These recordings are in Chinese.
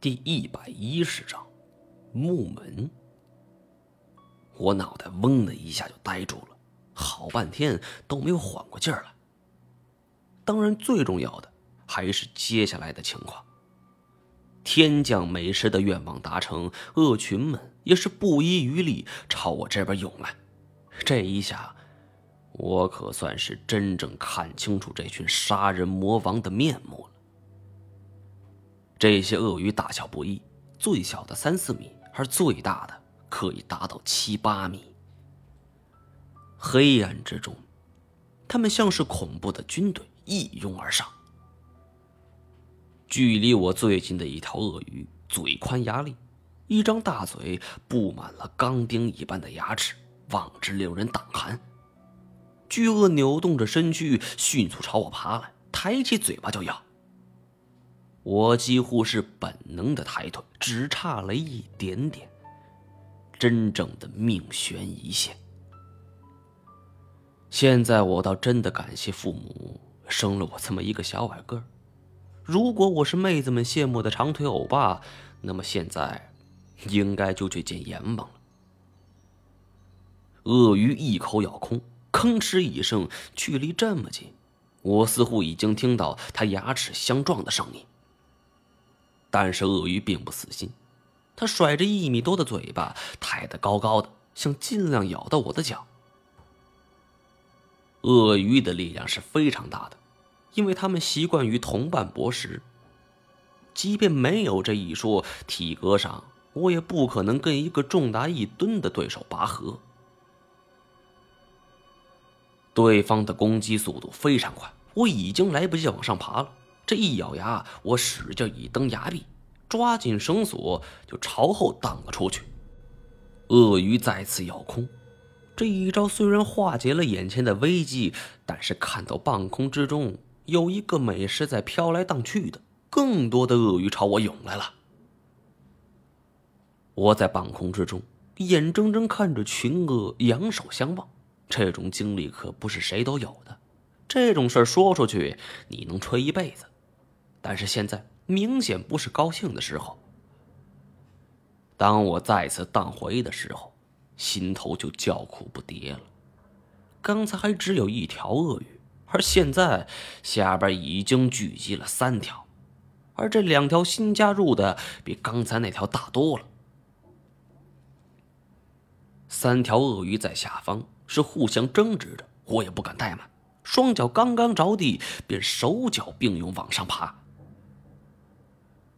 第一百一十章，木门。我脑袋嗡的一下就呆住了，好半天都没有缓过劲儿来。当然，最重要的还是接下来的情况。天降美食的愿望达成，恶群们也是不遗余力朝我这边涌来。这一下，我可算是真正看清楚这群杀人魔王的面目了。这些鳄鱼大小不一，最小的三四米，而最大的可以达到七八米。黑暗之中，他们像是恐怖的军队一拥而上。距离我最近的一条鳄鱼，嘴宽牙利，一张大嘴布满了钢钉一般的牙齿，望之令人胆寒。巨鳄扭动着身躯，迅速朝我爬来，抬起嘴巴就咬。我几乎是本能的抬腿，只差了一点点，真正的命悬一线。现在我倒真的感谢父母生了我这么一个小矮个如果我是妹子们羡慕的长腿欧巴，那么现在应该就去见阎王了。鳄鱼一口咬空，吭哧一声，距离这么近，我似乎已经听到它牙齿相撞的声音。但是鳄鱼并不死心，它甩着一米多的嘴巴，抬得高高的，想尽量咬到我的脚。鳄鱼的力量是非常大的，因为它们习惯于同伴搏食。即便没有这一说，体格上我也不可能跟一个重达一吨的对手拔河。对方的攻击速度非常快，我已经来不及往上爬了。这一咬牙，我使劲一蹬牙臂，抓紧绳索就朝后荡了出去。鳄鱼再次咬空，这一招虽然化解了眼前的危机，但是看到半空之中有一个美食在飘来荡去的，更多的鳄鱼朝我涌来了。我在半空之中眼睁睁看着群鳄仰首相望，这种经历可不是谁都有的。这种事说出去，你能吹一辈子。但是现在明显不是高兴的时候。当我再次荡回的时候，心头就叫苦不迭了。刚才还只有一条鳄鱼，而现在下边已经聚集了三条，而这两条新加入的比刚才那条大多了。三条鳄鱼在下方是互相争执着，我也不敢怠慢，双脚刚刚着地，便手脚并用往上爬。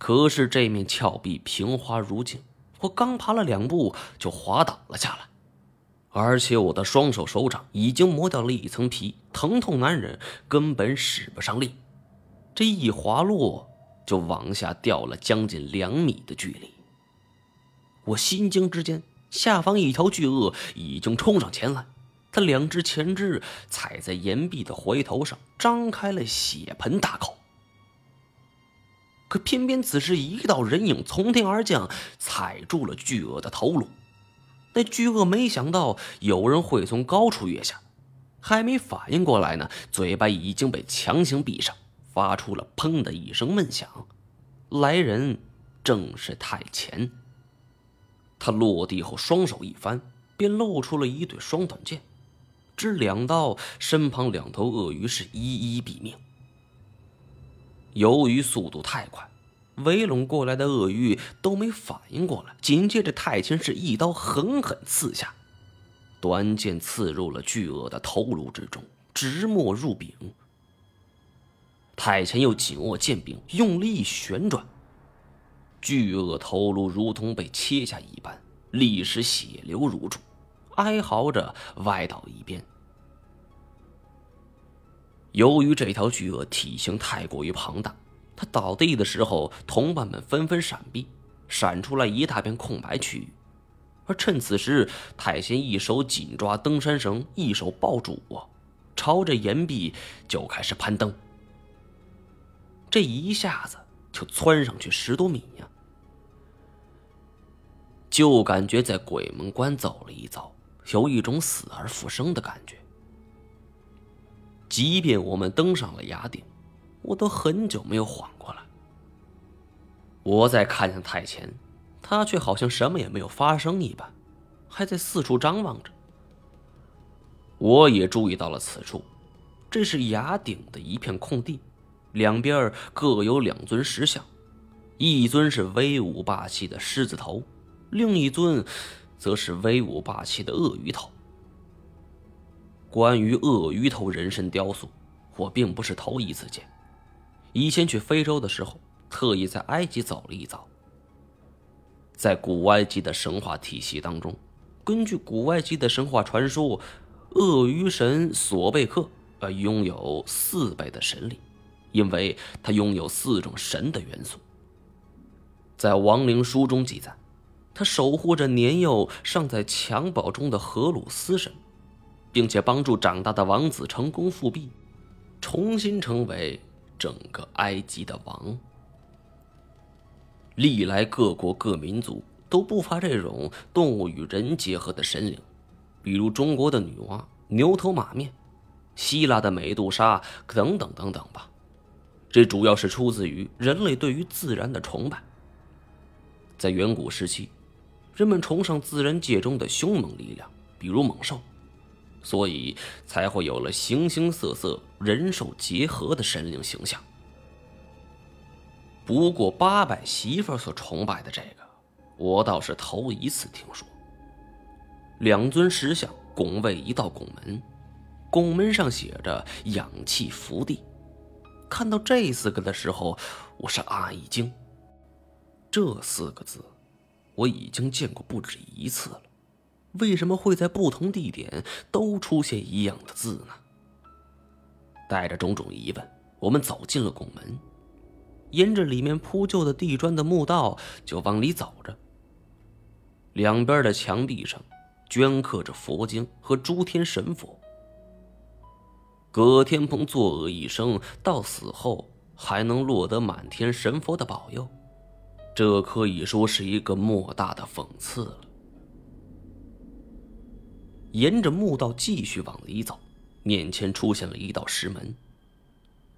可是这面峭壁平滑如镜，我刚爬了两步就滑倒了下来，而且我的双手手掌已经磨掉了一层皮，疼痛难忍，根本使不上力。这一滑落就往下掉了将近两米的距离。我心惊之间，下方一条巨鳄已经冲上前来，它两只前肢踩在岩壁的回头上，张开了血盆大口。可偏偏此时，一道人影从天而降，踩住了巨鳄的头颅。那巨鳄没想到有人会从高处跃下，还没反应过来呢，嘴巴已经被强行闭上，发出了“砰”的一声闷响。来人正是太前。他落地后，双手一翻，便露出了一对双短剑，只两刀，身旁两头鳄鱼是一一毙命。由于速度太快，围拢过来的鳄鱼都没反应过来。紧接着，太前是一刀狠狠刺下，短剑刺入了巨鳄的头颅之中，直没入柄。太前又紧握剑柄，用力一旋转，巨鳄头颅如同被切下一般，立时血流如注，哀嚎着歪倒一边。由于这条巨鳄体型太过于庞大，它倒地的时候，同伴们纷纷闪避，闪出来一大片空白区域。而趁此时，太贤一手紧抓登山绳，一手抱住我，朝着岩壁就开始攀登。这一下子就窜上去十多米呀，就感觉在鬼门关走了一遭，有一种死而复生的感觉。即便我们登上了崖顶，我都很久没有缓过来。我再看向太前，他却好像什么也没有发生一般，还在四处张望着。我也注意到了此处，这是崖顶的一片空地，两边各有两尊石像，一尊是威武霸气的狮子头，另一尊则是威武霸气的鳄鱼头。关于鳄鱼头人身雕塑，我并不是头一次见，以前去非洲的时候。特意在埃及走了一遭。在古埃及的神话体系当中，根据古埃及的神话传说，鳄鱼神索贝克呃拥有四倍的神力，因为他拥有四种神的元素。在亡灵书中记载，他守护着年幼尚在襁褓中的荷鲁斯神，并且帮助长大的王子成功复辟，重新成为整个埃及的王。历来各国各民族都不乏这种动物与人结合的神灵，比如中国的女娲、牛头马面，希腊的美杜莎等等等等吧。这主要是出自于人类对于自然的崇拜。在远古时期，人们崇尚自然界中的凶猛力量，比如猛兽，所以才会有了形形色色人兽结合的神灵形象。不过八百媳妇所崇拜的这个，我倒是头一次听说。两尊石像拱卫一道拱门，拱门上写着“氧气福地”。看到这四个的时候，我是啊一惊。这四个字，我已经见过不止一次了，为什么会在不同地点都出现一样的字呢？带着种种疑问，我们走进了拱门。沿着里面铺就的地砖的墓道就往里走着。两边的墙壁上镌刻着佛经和诸天神佛。葛天鹏作恶一生，到死后还能落得满天神佛的保佑，这可以说是一个莫大的讽刺了。沿着墓道继续往里走，面前出现了一道石门。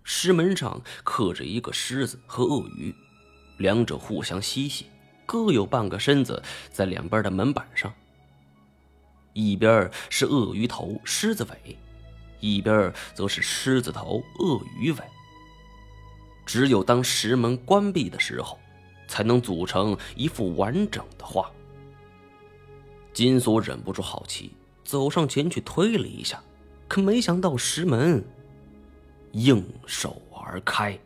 石门上刻着一个狮子和鳄鱼，两者互相嬉戏，各有半个身子在两边的门板上。一边是鳄鱼头、狮子尾，一边则是狮子头、鳄鱼尾。只有当石门关闭的时候，才能组成一幅完整的画。金锁忍不住好奇，走上前去推了一下，可没想到石门。应手而开。